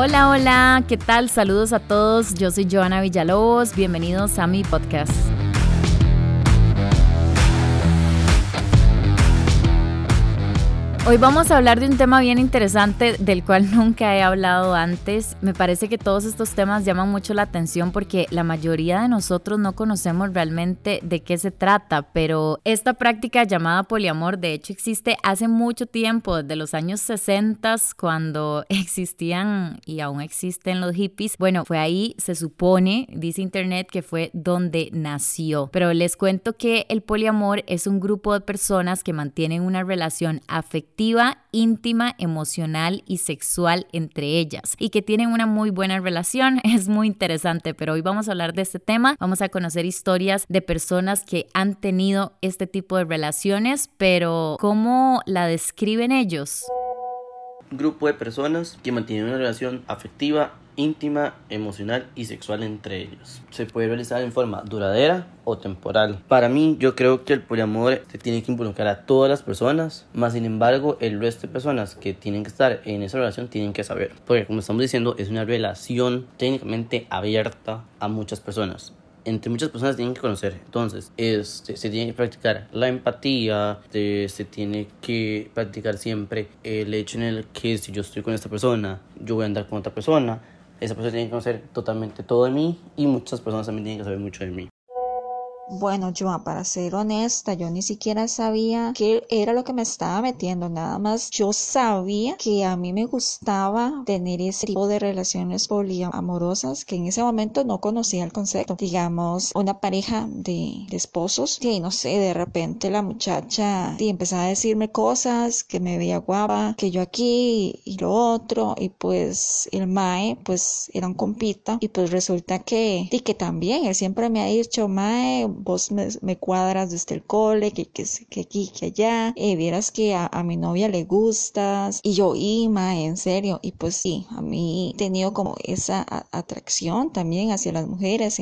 Hola, hola, ¿qué tal? Saludos a todos. Yo soy Joana Villalobos. Bienvenidos a mi podcast. Hoy vamos a hablar de un tema bien interesante del cual nunca he hablado antes. Me parece que todos estos temas llaman mucho la atención porque la mayoría de nosotros no conocemos realmente de qué se trata, pero esta práctica llamada poliamor de hecho existe hace mucho tiempo, desde los años 60 cuando existían y aún existen los hippies. Bueno, fue ahí, se supone, dice internet, que fue donde nació. Pero les cuento que el poliamor es un grupo de personas que mantienen una relación afectiva íntima, emocional y sexual entre ellas y que tienen una muy buena relación. Es muy interesante, pero hoy vamos a hablar de este tema. Vamos a conocer historias de personas que han tenido este tipo de relaciones, pero ¿cómo la describen ellos? Grupo de personas que mantienen una relación afectiva, íntima, emocional y sexual entre ellos. Se puede realizar en forma duradera o temporal. Para mí, yo creo que el poliamor se tiene que involucrar a todas las personas, más sin embargo, el resto de personas que tienen que estar en esa relación tienen que saber. Porque como estamos diciendo, es una relación técnicamente abierta a muchas personas entre muchas personas tienen que conocer. Entonces, este, se tiene que practicar la empatía, se tiene que practicar siempre el hecho en el que si yo estoy con esta persona, yo voy a andar con otra persona. Esa persona tiene que conocer totalmente todo de mí y muchas personas también tienen que saber mucho de mí. Bueno, yo, para ser honesta, yo ni siquiera sabía qué era lo que me estaba metiendo, nada más yo sabía que a mí me gustaba tener ese tipo de relaciones poliamorosas que en ese momento no conocía el concepto. Digamos, una pareja de, esposos, que no sé, de repente la muchacha y empezaba a decirme cosas que me veía guapa, que yo aquí y lo otro, y pues el Mae, pues era un compita, y pues resulta que, y que también él siempre me ha dicho, Mae, vos me, cuadras desde el cole, que, que, que aquí, que allá, eh, vieras que a, mi novia le gustas, y yo, Ima, en serio, y pues sí, a mí he tenido como esa atracción también hacia las mujeres.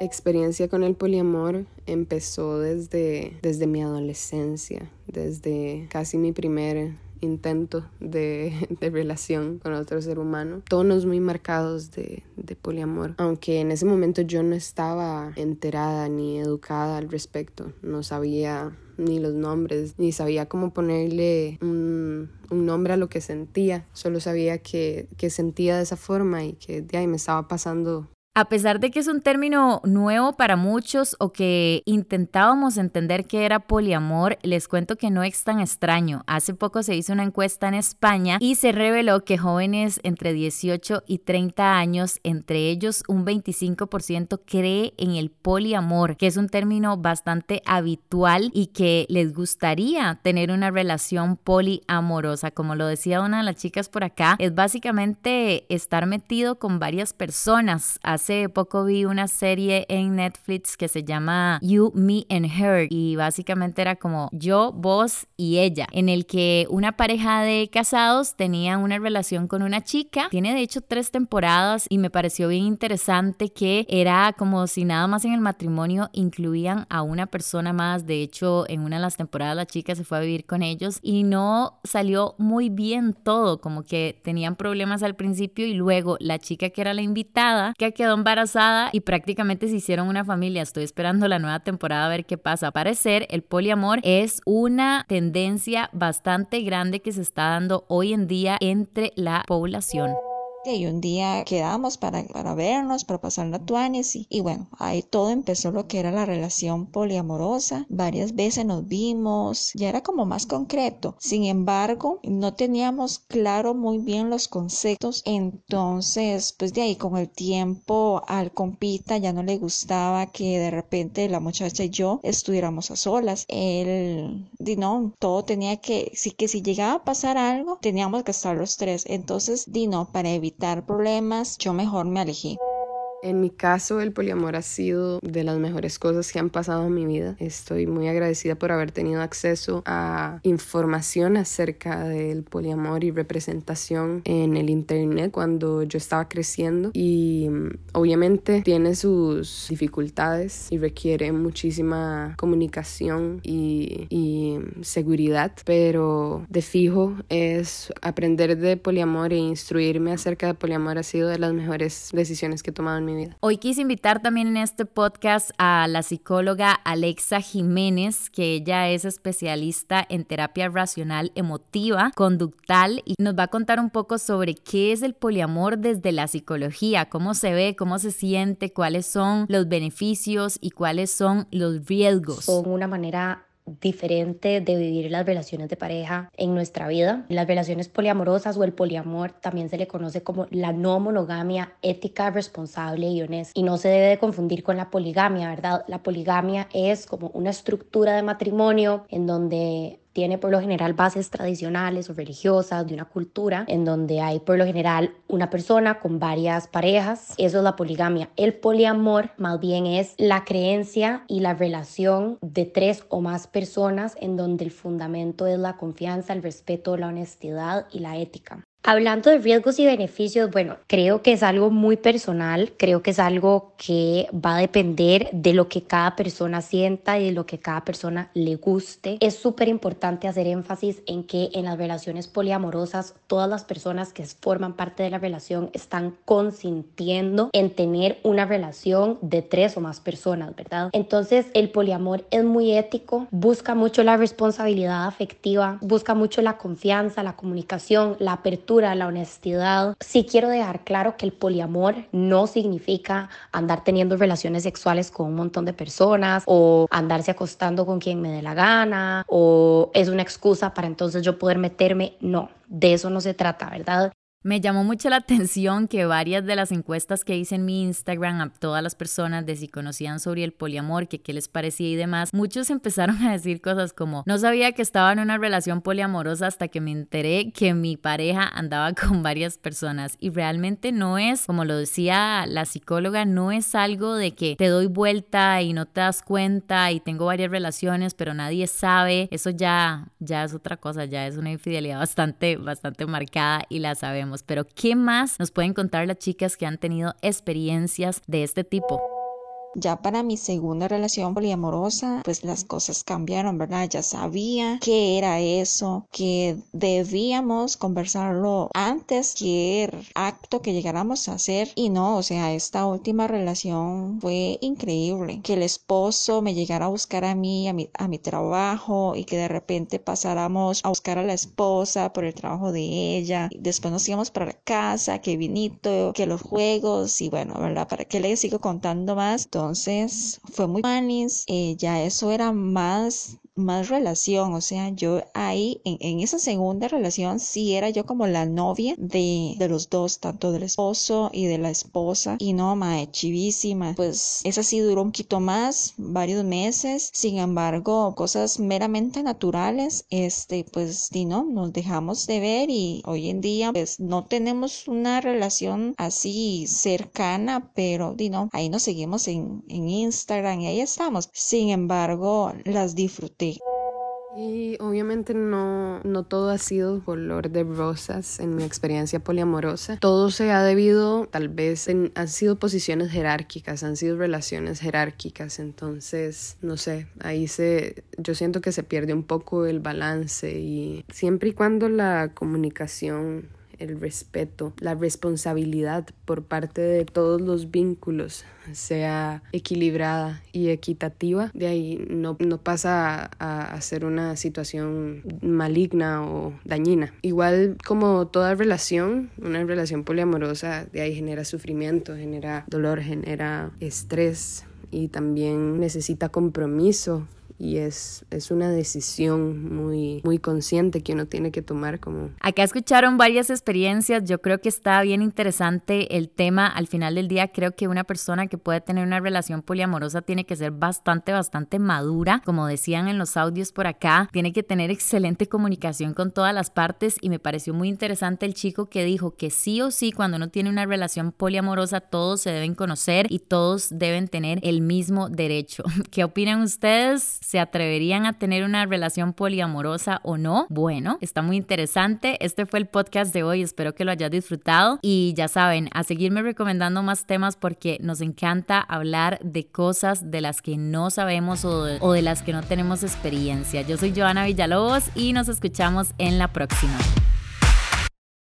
Experiencia con el poliamor empezó desde, desde mi adolescencia, desde casi mi primer intento de, relación con otro ser humano. Tonos muy marcados de, poliamor, aunque en ese momento yo no estaba enterada ni educada al respecto, no sabía ni los nombres, ni sabía cómo ponerle un, nombre a lo que sentía, solo sabía que, que sentía de esa forma y que de ahí me estaba pasando a pesar de que es un término nuevo para muchos o que intentábamos entender qué era poliamor, les cuento que no es tan extraño. Hace poco se hizo una encuesta en España y se reveló que jóvenes entre 18 y 30 años, entre ellos un 25% cree en el poliamor, que es un término bastante habitual y que les gustaría tener una relación poliamorosa. Como lo decía una de las chicas por acá, es básicamente estar metido con varias personas hace poco vi una serie en Netflix que se llama You, Me and Her y básicamente era como yo, vos y ella, en el que una pareja de casados tenía una relación con una chica. Tiene de hecho tres temporadas y me pareció bien interesante que era como si nada más en el matrimonio incluían a una persona más. De hecho, en una de las temporadas la chica se fue a vivir con ellos y no salió muy bien todo, como que tenían problemas al principio y luego la chica que era la invitada, que quedó embarazada y prácticamente se hicieron una familia. Estoy esperando la nueva temporada a ver qué pasa. Parecer, el poliamor es una tendencia bastante grande que se está dando hoy en día entre la población y un día quedamos para, para vernos, para pasar la tuanes y, bueno, ahí todo empezó lo que era la relación poliamorosa. Varias veces nos vimos, ya era como más concreto. Sin embargo, no teníamos claro muy bien los conceptos. Entonces, pues de ahí con el tiempo al compita ya no le gustaba que de repente la muchacha y yo estuviéramos a solas. Él, di todo tenía que, sí que si llegaba a pasar algo, teníamos que estar los tres. Entonces, di para evitar problemas, yo mejor me alejé. En mi caso, el poliamor ha sido de las mejores cosas que han pasado en mi vida. Estoy muy agradecida por haber tenido acceso a información acerca del poliamor y representación en el Internet cuando yo estaba creciendo. Y mm, obviamente tiene sus dificultades y requiere muchísima comunicación y, y seguridad, pero de fijo es aprender de poliamor e instruirme acerca de poliamor ha sido de las mejores decisiones que he tomado en mi vida. Hoy quise invitar también en este podcast a la psicóloga Alexa Jiménez, que ella es especialista en terapia racional emotiva, conductal y nos va a contar un poco sobre qué es el poliamor desde la psicología, cómo se ve, cómo se siente, cuáles son los beneficios y cuáles son los riesgos. Con una manera diferente de vivir las relaciones de pareja en nuestra vida. Las relaciones poliamorosas o el poliamor también se le conoce como la no monogamia ética, responsable y honesta. Y no se debe de confundir con la poligamia, ¿verdad? La poligamia es como una estructura de matrimonio en donde tiene por lo general bases tradicionales o religiosas de una cultura en donde hay por lo general una persona con varias parejas. Eso es la poligamia. El poliamor más bien es la creencia y la relación de tres o más personas en donde el fundamento es la confianza, el respeto, la honestidad y la ética. Hablando de riesgos y beneficios, bueno, creo que es algo muy personal, creo que es algo que va a depender de lo que cada persona sienta y de lo que cada persona le guste. Es súper importante hacer énfasis en que en las relaciones poliamorosas todas las personas que forman parte de la relación están consintiendo en tener una relación de tres o más personas, ¿verdad? Entonces el poliamor es muy ético, busca mucho la responsabilidad afectiva, busca mucho la confianza, la comunicación, la apertura la honestidad. Sí quiero dejar claro que el poliamor no significa andar teniendo relaciones sexuales con un montón de personas o andarse acostando con quien me dé la gana o es una excusa para entonces yo poder meterme. No, de eso no se trata, ¿verdad? Me llamó mucho la atención que varias de las encuestas que hice en mi Instagram a todas las personas de si conocían sobre el poliamor, que qué les parecía y demás, muchos empezaron a decir cosas como, no sabía que estaba en una relación poliamorosa hasta que me enteré que mi pareja andaba con varias personas y realmente no es, como lo decía la psicóloga, no es algo de que te doy vuelta y no te das cuenta y tengo varias relaciones pero nadie sabe, eso ya, ya es otra cosa, ya es una infidelidad bastante, bastante marcada y la sabemos. Pero ¿qué más nos pueden contar las chicas que han tenido experiencias de este tipo? Ya para mi segunda relación poliamorosa, pues las cosas cambiaron, ¿verdad? Ya sabía qué era eso, que debíamos conversarlo antes que acto que llegáramos a hacer. Y no, o sea, esta última relación fue increíble. Que el esposo me llegara a buscar a mí, a mi, a mi trabajo y que de repente pasáramos a buscar a la esposa por el trabajo de ella. Después nos íbamos para la casa, que vinito, que los juegos y bueno, ¿verdad? ¿Para qué le sigo contando más? Fue muy manis, eh, ya eso era más más relación, o sea, yo ahí en, esa segunda relación sí era yo como la novia de, de, los dos, tanto del esposo y de la esposa, y no, mae, chivísima, pues esa sí duró un poquito más, varios meses, sin embargo, cosas meramente naturales, este, pues, y no, nos dejamos de ver y hoy en día, pues, no tenemos una relación así cercana, pero, di no, ahí nos seguimos en, en Instagram y ahí estamos, sin embargo, las disfruté y obviamente no, no todo ha sido color de rosas en mi experiencia poliamorosa. Todo se ha debido, tal vez, en, han sido posiciones jerárquicas, han sido relaciones jerárquicas. Entonces, no sé, ahí se, yo siento que se pierde un poco el balance y siempre y cuando la comunicación el respeto, la responsabilidad por parte de todos los vínculos sea equilibrada y equitativa, de ahí no, no pasa a, a, ser una situación maligna o dañina. Igual como toda relación, una relación poliamorosa de ahí genera sufrimiento, genera dolor, genera estrés y también necesita compromiso y es, es una decisión muy, muy consciente que uno tiene que tomar como... Acá escucharon varias experiencias, yo creo que está bien interesante el tema, al final del día creo que una persona que puede tener una relación poliamorosa tiene que ser bastante, bastante madura, como decían en los audios por acá, tiene que tener excelente comunicación con todas las partes y me pareció muy interesante el chico que dijo que sí o sí cuando uno tiene una relación poliamorosa todos se deben conocer y todos deben tener el mismo derecho. ¿Qué opinan ustedes? ¿Se atreverían a tener una relación poliamorosa o no? Bueno, está muy interesante. Este fue el podcast de hoy. Espero que lo hayas disfrutado. Y ya saben, a seguirme recomendando más temas porque nos encanta hablar de cosas de las que no sabemos o de, o de las que no tenemos experiencia. Yo soy Joana Villalobos y nos escuchamos en la próxima.